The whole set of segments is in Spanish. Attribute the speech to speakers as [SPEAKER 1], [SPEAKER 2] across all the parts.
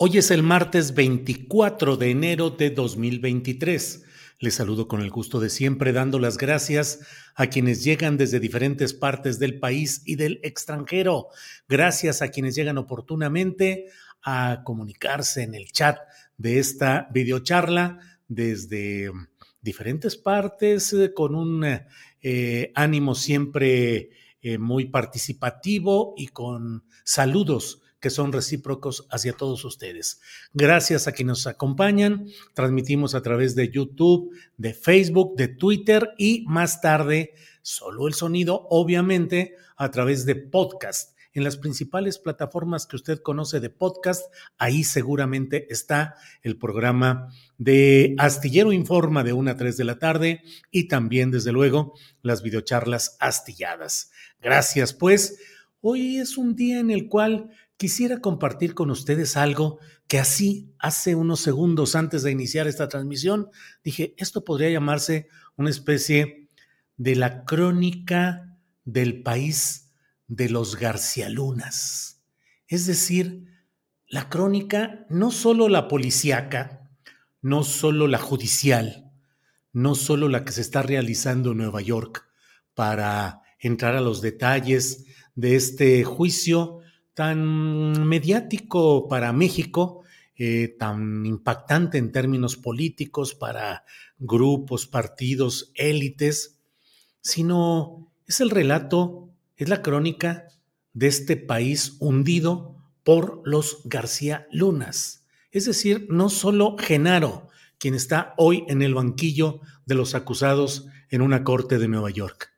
[SPEAKER 1] Hoy es el martes 24 de enero de 2023. Les saludo con el gusto de siempre dando las gracias a quienes llegan desde diferentes partes del país y del extranjero. Gracias a quienes llegan oportunamente a comunicarse en el chat de esta videocharla desde diferentes partes eh, con un eh, ánimo siempre eh, muy participativo y con saludos que son recíprocos hacia todos ustedes. Gracias a quienes nos acompañan. Transmitimos a través de YouTube, de Facebook, de Twitter y más tarde, solo el sonido, obviamente, a través de podcast. En las principales plataformas que usted conoce de podcast, ahí seguramente está el programa de Astillero Informa de 1 a 3 de la tarde y también, desde luego, las videocharlas astilladas. Gracias, pues. Hoy es un día en el cual quisiera compartir con ustedes algo que así hace unos segundos antes de iniciar esta transmisión dije, esto podría llamarse una especie de la crónica del país de los Garcialunas. Es decir, la crónica no solo la policíaca, no solo la judicial, no solo la que se está realizando en Nueva York para entrar a los detalles de este juicio tan mediático para México, eh, tan impactante en términos políticos para grupos, partidos, élites, sino es el relato, es la crónica de este país hundido por los García Lunas. Es decir, no solo Genaro, quien está hoy en el banquillo de los acusados en una corte de Nueva York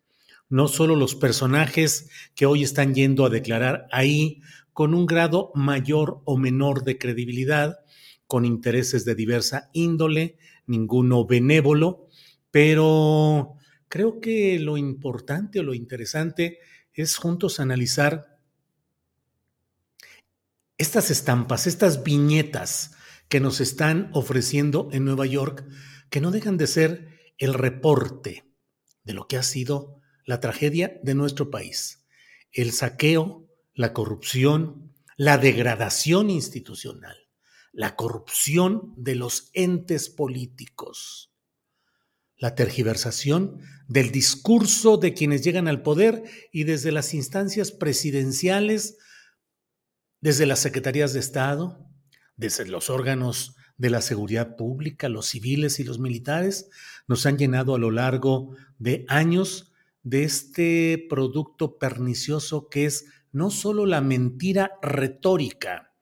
[SPEAKER 1] no solo los personajes que hoy están yendo a declarar ahí con un grado mayor o menor de credibilidad, con intereses de diversa índole, ninguno benévolo, pero creo que lo importante o lo interesante es juntos analizar estas estampas, estas viñetas que nos están ofreciendo en Nueva York, que no dejan de ser el reporte de lo que ha sido la tragedia de nuestro país, el saqueo, la corrupción, la degradación institucional, la corrupción de los entes políticos, la tergiversación del discurso de quienes llegan al poder y desde las instancias presidenciales, desde las secretarías de Estado, desde los órganos de la seguridad pública, los civiles y los militares, nos han llenado a lo largo de años de este producto pernicioso que es no solo la mentira retórica,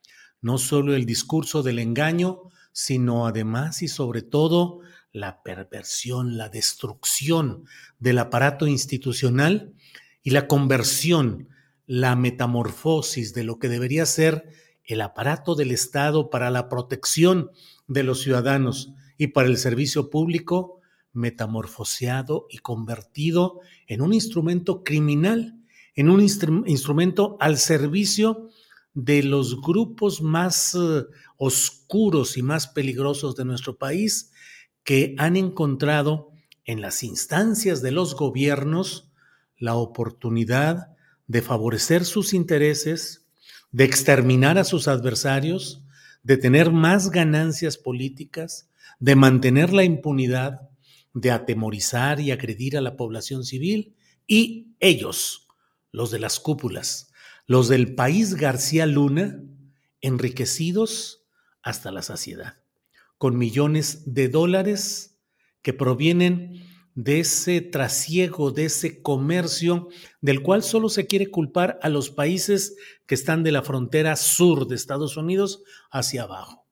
[SPEAKER 1] no solo el discurso del engaño, sino además y sobre todo la perversión, la destrucción del aparato institucional y la conversión, la metamorfosis de lo que debería ser el aparato del Estado para la protección de los ciudadanos y para el servicio público metamorfoseado y convertido en un instrumento criminal, en un instrumento al servicio de los grupos más eh, oscuros y más peligrosos de nuestro país que han encontrado en las instancias de los gobiernos la oportunidad de favorecer sus intereses, de exterminar a sus adversarios, de tener más ganancias políticas, de mantener la impunidad, de atemorizar y agredir a la población civil y ellos, los de las cúpulas, los del país García Luna, enriquecidos hasta la saciedad, con millones de dólares que provienen de ese trasiego, de ese comercio del cual solo se quiere culpar a los países que están de la frontera sur de Estados Unidos hacia abajo.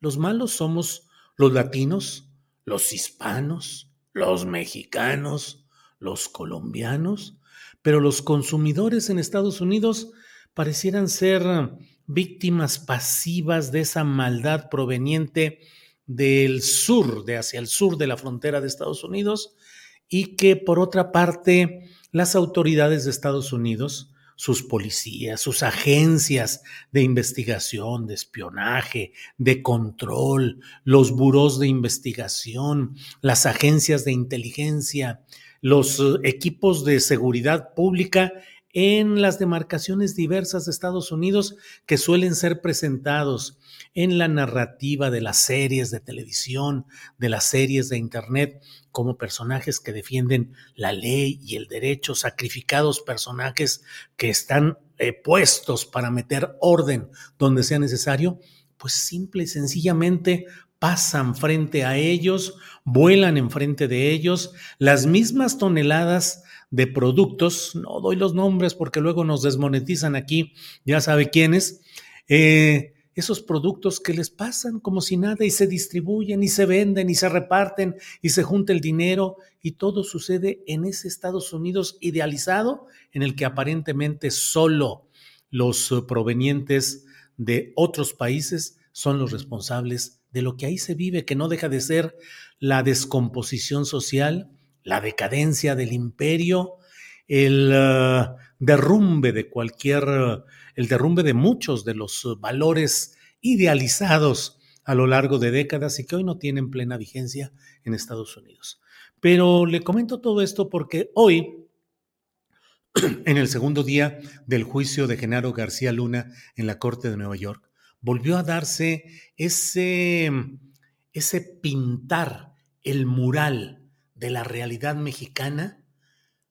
[SPEAKER 1] Los malos somos los latinos, los hispanos, los mexicanos, los colombianos, pero los consumidores en Estados Unidos parecieran ser víctimas pasivas de esa maldad proveniente del sur, de hacia el sur de la frontera de Estados Unidos, y que por otra parte las autoridades de Estados Unidos, sus policías, sus agencias de investigación, de espionaje, de control, los buros de investigación, las agencias de inteligencia, los eh, equipos de seguridad pública en las demarcaciones diversas de Estados Unidos que suelen ser presentados en la narrativa de las series de televisión, de las series de Internet, como personajes que defienden la ley y el derecho, sacrificados personajes que están eh, puestos para meter orden donde sea necesario, pues simple y sencillamente pasan frente a ellos, vuelan enfrente de ellos las mismas toneladas de productos, no doy los nombres porque luego nos desmonetizan aquí, ya sabe quiénes, eh, esos productos que les pasan como si nada y se distribuyen y se venden y se reparten y se junta el dinero y todo sucede en ese Estados Unidos idealizado en el que aparentemente solo los eh, provenientes de otros países son los responsables de lo que ahí se vive, que no deja de ser la descomposición social, la decadencia del imperio, el eh, derrumbe de cualquier, el derrumbe de muchos de los valores idealizados a lo largo de décadas y que hoy no tienen plena vigencia en Estados Unidos. Pero le comento todo esto porque hoy, en el segundo día del juicio de Genaro García Luna en la Corte de Nueva York, volvió a darse ese, ese pintar el mural de la realidad mexicana,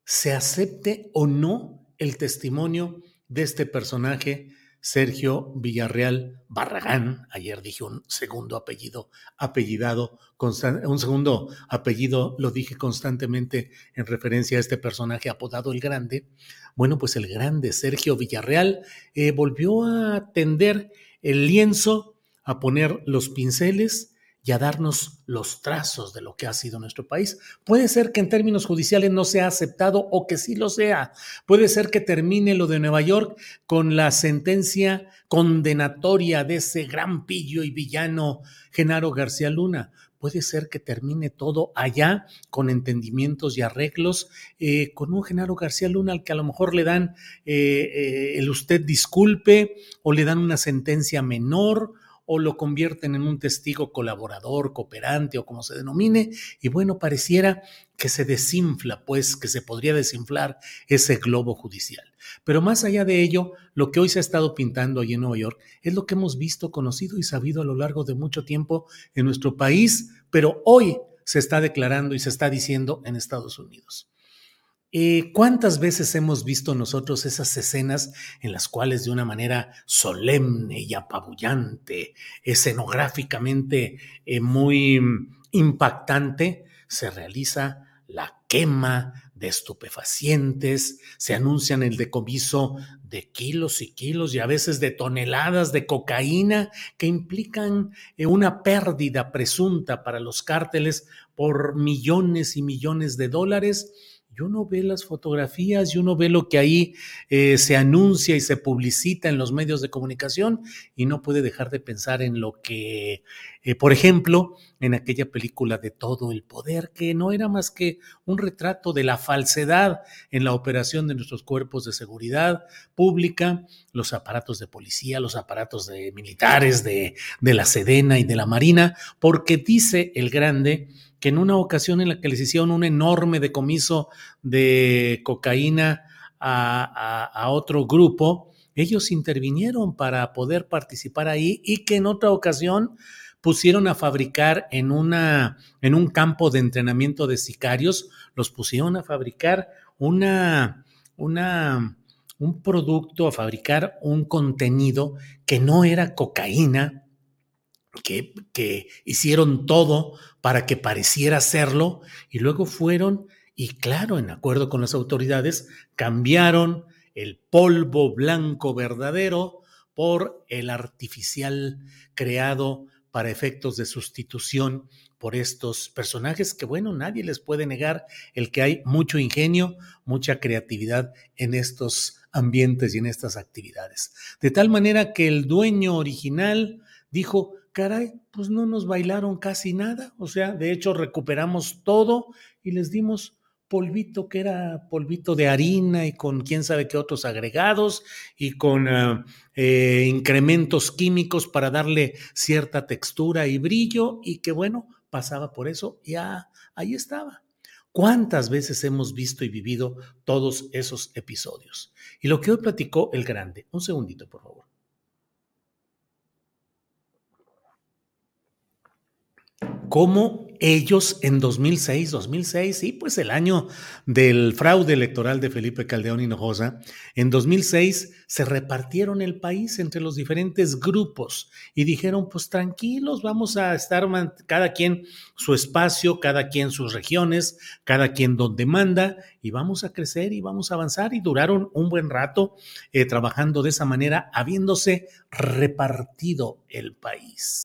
[SPEAKER 1] se acepte o no el testimonio de este personaje, Sergio Villarreal Barragán. Ayer dije un segundo apellido, apellidado, un segundo apellido lo dije constantemente en referencia a este personaje apodado El Grande. Bueno, pues el grande Sergio Villarreal eh, volvió a tender el lienzo, a poner los pinceles y a darnos los trazos de lo que ha sido nuestro país. Puede ser que en términos judiciales no sea aceptado o que sí lo sea. Puede ser que termine lo de Nueva York con la sentencia condenatoria de ese gran pillo y villano Genaro García Luna. Puede ser que termine todo allá con entendimientos y arreglos, eh, con un Genaro García Luna al que a lo mejor le dan eh, eh, el usted disculpe o le dan una sentencia menor o lo convierten en un testigo colaborador, cooperante o como se denomine, y bueno, pareciera que se desinfla, pues que se podría desinflar ese globo judicial. Pero más allá de ello, lo que hoy se ha estado pintando allí en Nueva York es lo que hemos visto, conocido y sabido a lo largo de mucho tiempo en nuestro país, pero hoy se está declarando y se está diciendo en Estados Unidos. Eh, ¿Cuántas veces hemos visto nosotros esas escenas en las cuales de una manera solemne y apabullante, escenográficamente eh, muy impactante, se realiza la quema de estupefacientes, se anuncian el decomiso de kilos y kilos y a veces de toneladas de cocaína que implican eh, una pérdida presunta para los cárteles por millones y millones de dólares y uno ve las fotografías y uno ve lo que ahí eh, se anuncia y se publicita en los medios de comunicación y no puede dejar de pensar en lo que, eh, por ejemplo, en aquella película de todo el poder, que no era más que un retrato de la falsedad en la operación de nuestros cuerpos de seguridad pública, los aparatos de policía, los aparatos de militares, de, de la Sedena y de la Marina, porque dice el grande que en una ocasión en la que les hicieron un enorme decomiso de cocaína a, otro grupo, ellos intervinieron para poder participar ahí y que en otra ocasión pusieron a fabricar en, una, en un campo de entrenamiento de sicarios, los pusieron a fabricar una, una, un producto, a fabricar un contenido que no era cocaína, que, hicieron todo para que pareciera serlo y luego fueron y claro, en acuerdo con las autoridades, cambiaron el polvo blanco verdadero por el artificial creado para efectos de sustitución por estos personajes que, bueno, nadie les puede negar el que hay mucho ingenio, mucha creatividad en estos ambientes y en estas actividades. De tal manera que el dueño original dijo, caray, pues no nos bailaron casi nada, o sea, de hecho recuperamos todo y les dimos polvito que era polvito de harina y con quién sabe qué otros agregados y con ah, eh, incrementos químicos para darle cierta textura y brillo y que bueno, pasaba por eso, ya ahí estaba. ¿Cuántas veces hemos visto y vivido todos esos episodios? Y lo que hoy platicó el grande, un segundito por favor. Cómo ellos en 2006, 2006, sí, pues el año del fraude electoral de Felipe Caldeón Hinojosa, en 2006 se repartieron el país entre los diferentes grupos y dijeron, pues tranquilos, vamos a estar cada quien su espacio, cada quien sus regiones, cada quien donde manda y vamos a crecer y vamos a avanzar y duraron un buen rato eh, trabajando de esa manera, habiéndose repartido el país.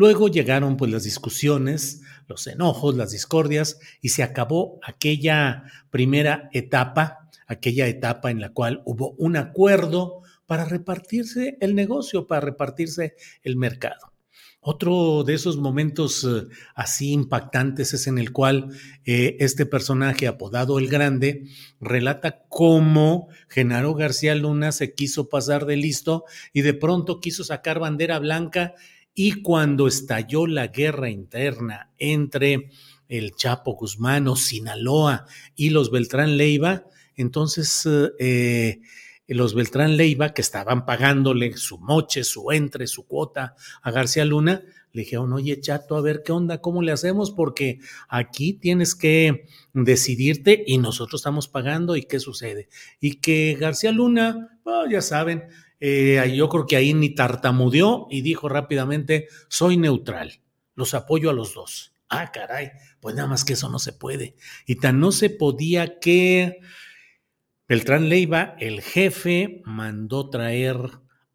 [SPEAKER 1] Luego llegaron pues las discusiones, los enojos, las discordias y se acabó aquella primera etapa, aquella etapa en la cual hubo un acuerdo para repartirse el negocio, para repartirse el mercado. Otro de esos momentos eh, así impactantes es en el cual eh, este personaje apodado El Grande relata cómo Genaro García Luna se quiso pasar de listo y de pronto quiso sacar bandera blanca y cuando estalló la guerra interna entre el Chapo Guzmán o Sinaloa y los Beltrán Leiva, entonces eh, los Beltrán Leiva, que estaban pagándole su moche, su entre, su cuota a García Luna, le dijeron, oye, Chato, a ver qué onda, cómo le hacemos, porque aquí tienes que decidirte y nosotros estamos pagando y qué sucede. Y que García Luna, oh, ya saben, eh, yo creo que ahí ni tartamudeó y dijo rápidamente, soy neutral, los apoyo a los dos. Ah, caray, pues nada más que eso no se puede. Y tan no se podía que Beltrán Leiva, el jefe, mandó traer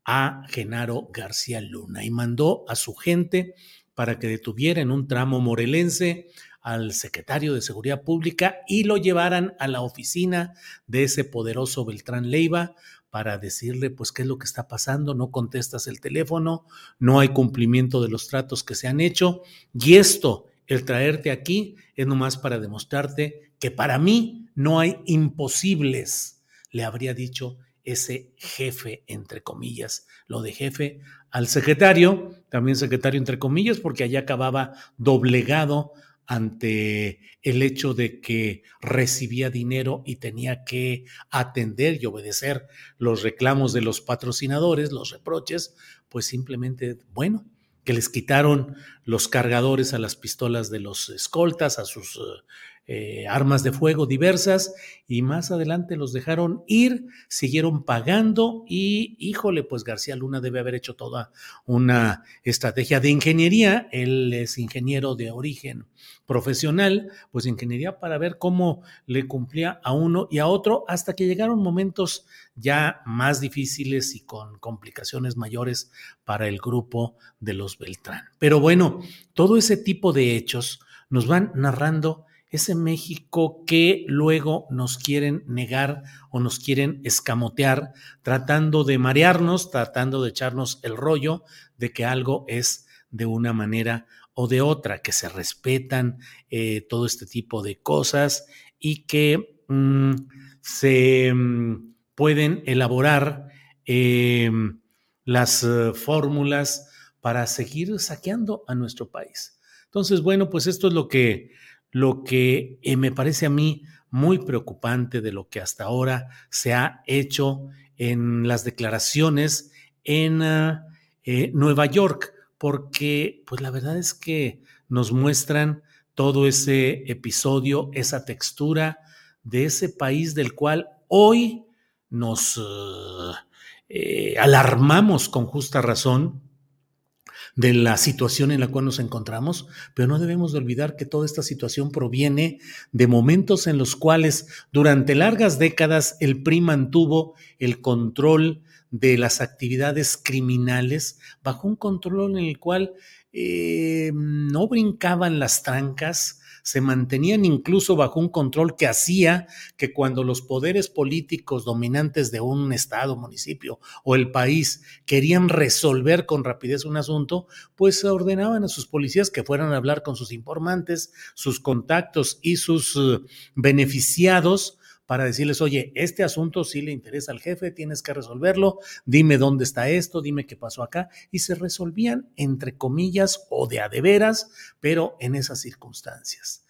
[SPEAKER 1] a Genaro García Luna y mandó a su gente para que detuviera en un tramo morelense al secretario de Seguridad Pública y lo llevaran a la oficina de ese poderoso Beltrán Leiva para decirle pues qué es lo que está pasando, no contestas el teléfono, no hay cumplimiento de los tratos que se han hecho y esto, el traerte aquí, es nomás para demostrarte que para mí no hay imposibles, le habría dicho ese jefe, entre comillas, lo de jefe al secretario, también secretario entre comillas, porque allá acababa doblegado ante el hecho de que recibía dinero y tenía que atender y obedecer los reclamos de los patrocinadores, los reproches, pues simplemente, bueno, que les quitaron los cargadores a las pistolas de los escoltas, a sus eh, armas de fuego diversas y más adelante los dejaron ir, siguieron pagando y híjole, pues García Luna debe haber hecho toda una estrategia de ingeniería, él es ingeniero de origen profesional, pues ingeniería para ver cómo le cumplía a uno y a otro hasta que llegaron momentos ya más difíciles y con complicaciones mayores para el grupo de los Beltrán. Pero bueno, todo ese tipo de hechos nos van narrando ese México que luego nos quieren negar o nos quieren escamotear, tratando de marearnos, tratando de echarnos el rollo de que algo es de una manera o de otra, que se respetan eh, todo este tipo de cosas y que mm, se mm, pueden elaborar em, las eh, fórmulas para seguir saqueando a nuestro país. Entonces, bueno, pues esto es lo que lo que eh, me parece a mí muy preocupante de lo que hasta ahora se ha hecho en las declaraciones en ah, eh, Nueva York, porque pues la verdad es que nos muestran todo ese episodio, esa textura de ese país del cual hoy nos eh, alarmamos con justa razón de la situación en la cual nos encontramos, pero no debemos de olvidar que toda esta situación proviene de momentos en los cuales durante largas décadas el PRI mantuvo el control de las actividades criminales bajo un control en el cual eh, no brincaban las trancas, se mantenían incluso bajo un control que hacía que cuando los poderes políticos dominantes de un estado, municipio o el país querían resolver con rapidez un asunto, pues ordenaban a sus policías que fueran a hablar con sus informantes, sus contactos y sus eh, beneficiados para decirles, oye, este asunto sí le interesa al jefe, tienes que resolverlo, dime dónde está esto, dime qué pasó acá, y se resolvían entre comillas o de a de veras, pero en esas circunstancias.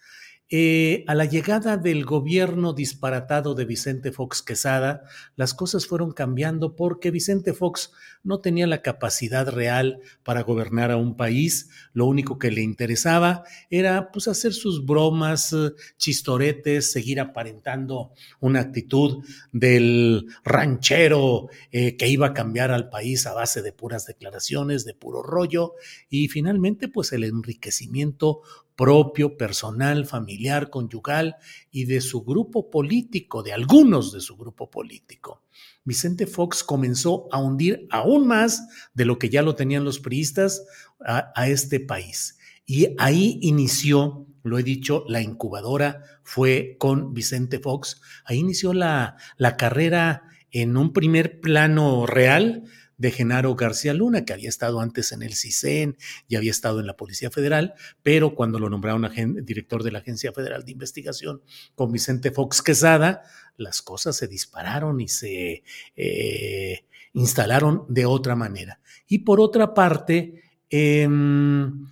[SPEAKER 1] Eh, a la llegada del gobierno disparatado de Vicente Fox Quesada, las cosas fueron cambiando porque Vicente Fox no tenía la capacidad real para gobernar a un país. Lo único que le interesaba era pues, hacer sus bromas, eh, chistoretes, seguir aparentando una actitud del ranchero eh, que iba a cambiar al país a base de puras declaraciones, de puro rollo y finalmente pues el enriquecimiento propio, personal, familiar, conyugal y de su grupo político, de algunos de su grupo político. Vicente Fox comenzó a hundir aún más de lo que ya lo tenían los priistas a, este país. Y ahí inició, lo he dicho, la incubadora fue con Vicente Fox. Ahí inició la, la carrera en un primer plano real de Genaro García Luna, que había estado antes en el CISEN y había estado en la Policía Federal, pero cuando lo nombraron director de la Agencia Federal de Investigación con Vicente Fox Quesada, las cosas se dispararon y se eh, instalaron de otra manera. Y por otra parte, em,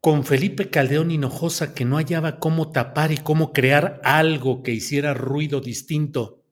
[SPEAKER 1] con Felipe Caldeón Hinojosa, que no hallaba cómo tapar y cómo crear algo que hiciera ruido distinto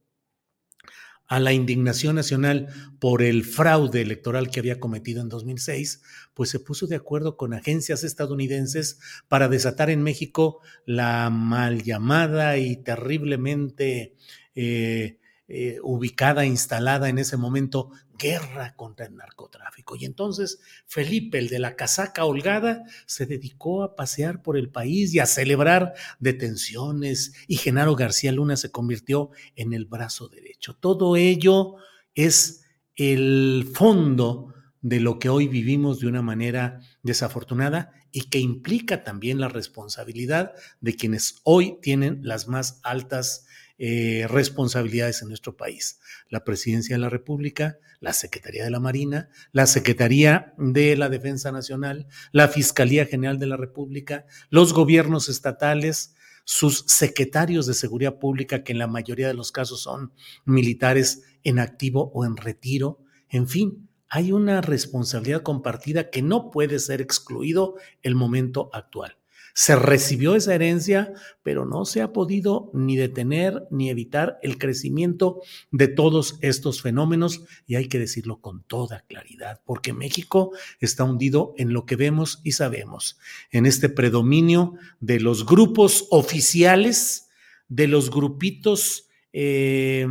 [SPEAKER 1] a la indignación nacional por el fraude electoral que había cometido en 2006, pues se puso de acuerdo con agencias estadounidenses para desatar en México la mal llamada y terriblemente eh, eh, ubicada, instalada en ese momento, guerra contra el narcotráfico. Y entonces Felipe, el de la casaca holgada, se dedicó a pasear por el país y a celebrar detenciones y Genaro García Luna se convirtió en el brazo derecho. Todo ello es el fondo de lo que hoy vivimos de una manera desafortunada y que implica también la responsabilidad de quienes hoy tienen las más altas eh, responsabilidades en nuestro país. La Presidencia de la República, la Secretaría de la Marina, la Secretaría de la Defensa Nacional, la Fiscalía General de la República, los gobiernos estatales, sus secretarios de seguridad pública, que en la mayoría de los casos son militares en activo o en retiro, en fin, hay una responsabilidad compartida que no puede ser excluido el momento actual. Se recibió esa herencia, pero no se ha podido ni detener ni evitar el crecimiento de todos estos fenómenos. Y hay que decirlo con toda claridad, porque México está hundido en lo que vemos y sabemos, en este predominio de los grupos oficiales, de los grupitos eh,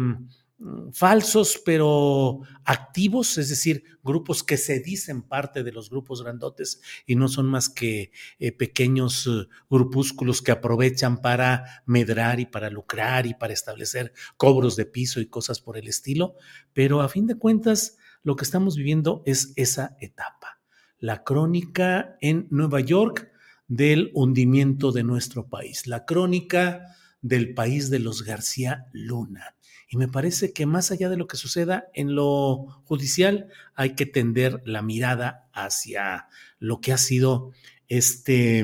[SPEAKER 1] falsos pero activos, es decir, grupos que se dicen parte de los grupos grandotes y no son más que eh, pequeños eh, grupúsculos que aprovechan para medrar y para lucrar y para establecer cobros de piso y cosas por el estilo, pero a fin de cuentas lo que estamos viviendo es esa etapa, la crónica en Nueva York del hundimiento de nuestro país, la crónica del país de los García Luna y me parece que más allá de lo que suceda en lo judicial, hay que tender la mirada hacia lo que ha sido este,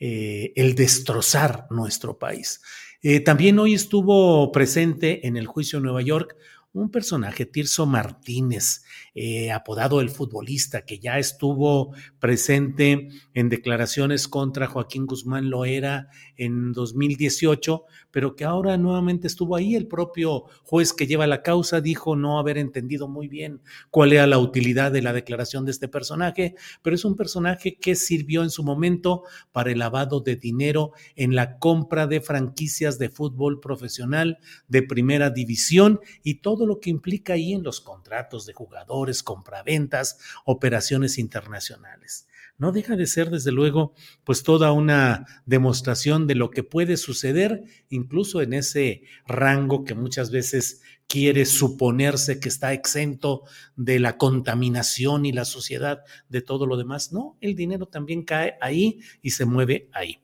[SPEAKER 1] eh, el destrozar nuestro país. Eh, también hoy estuvo presente en el juicio de Nueva York un personaje, Tirso Martínez, eh, apodado el futbolista, que ya estuvo presente en declaraciones contra Joaquín Guzmán Loera en 2018, pero que ahora nuevamente estuvo ahí. El propio juez que lleva la causa dijo no haber entendido muy bien cuál era la utilidad de la declaración de este personaje, pero es un personaje que sirvió en su momento para el lavado de dinero en la compra de franquicias de fútbol profesional de primera división y todo lo que implica ahí en los contratos de jugadores, compraventas, operaciones internacionales no deja de ser, desde luego, pues toda una demostración de lo que puede suceder, incluso en ese rango que muchas veces quiere suponerse que está exento de la contaminación y la suciedad de todo lo demás. No, el dinero también cae ahí y se mueve ahí.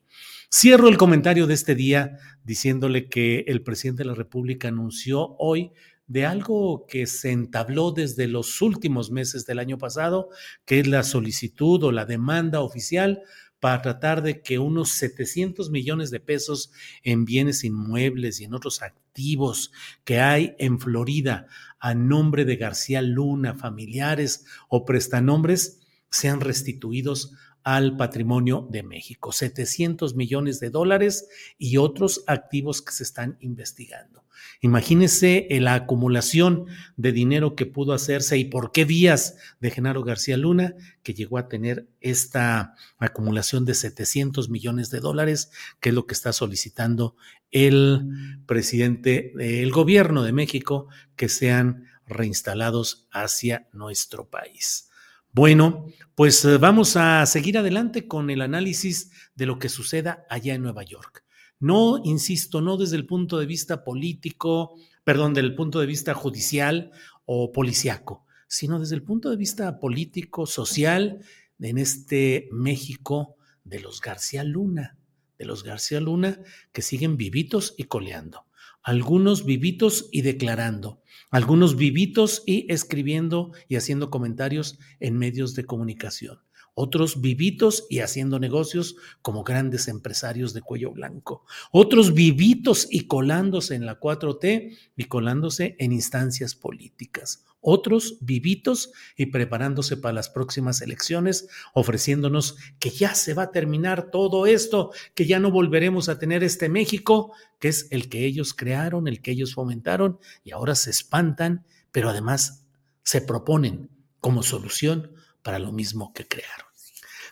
[SPEAKER 1] Cierro el comentario de este día diciéndole que el presidente de la República anunció hoy de algo que se entabló desde los últimos meses del año pasado, que es la solicitud o la demanda oficial para tratar de que unos 700 millones de pesos en bienes inmuebles y en otros activos que hay en Florida a nombre de García Luna, familiares o prestanombres, sean restituidos al patrimonio de México. 700 millones de dólares y otros activos que se están investigando. Imagínese la acumulación de dinero que pudo hacerse y por qué vías de Genaro García Luna, que llegó a tener esta acumulación de 700 millones de dólares, que es lo que está solicitando el presidente del gobierno de México, que sean reinstalados hacia nuestro país. Bueno, pues eh, vamos a seguir adelante con el análisis de lo que suceda allá en Nueva York. No, insisto, no desde el punto de vista político, perdón, del punto de vista judicial o policiaco, sino desde el punto de vista político, social, en este México de los García Luna, de los García Luna que siguen vivitos y coleando, algunos vivitos y declarando, algunos vivitos y escribiendo y haciendo comentarios en medios de comunicación otros vivitos y haciendo negocios como grandes empresarios de cuello blanco, otros vivitos y colándose en la 4T y colándose en instancias políticas, otros vivitos y preparándose para las próximas elecciones, ofreciéndonos que ya se va a terminar todo esto, que ya no volveremos a tener este México, que es el que ellos crearon, el que ellos fomentaron, y ahora se espantan, pero además se proponen como solución para lo mismo que crearon.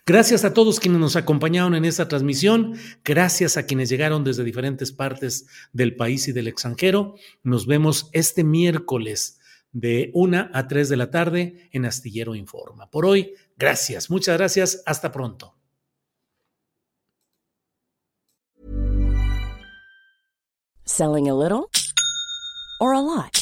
[SPEAKER 1] Gracias a todos quienes nos acompañaron en esta transmisión, gracias a quienes llegaron desde diferentes partes del país y del extranjero. Nos vemos este miércoles de 1 a 3 de la tarde en Astillero Informa. Por hoy, gracias, muchas gracias, hasta pronto.
[SPEAKER 2] Selling a little or a lot.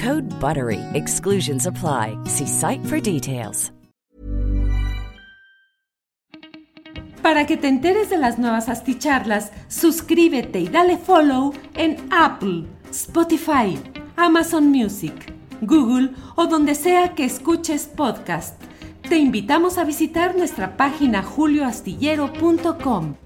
[SPEAKER 2] Code BUTTERY. Exclusions apply. See site for details.
[SPEAKER 3] Para que te enteres de las nuevas asticharlas, suscríbete y dale follow en Apple, Spotify, Amazon Music, Google o donde sea que escuches podcast. Te invitamos a visitar nuestra página julioastillero.com.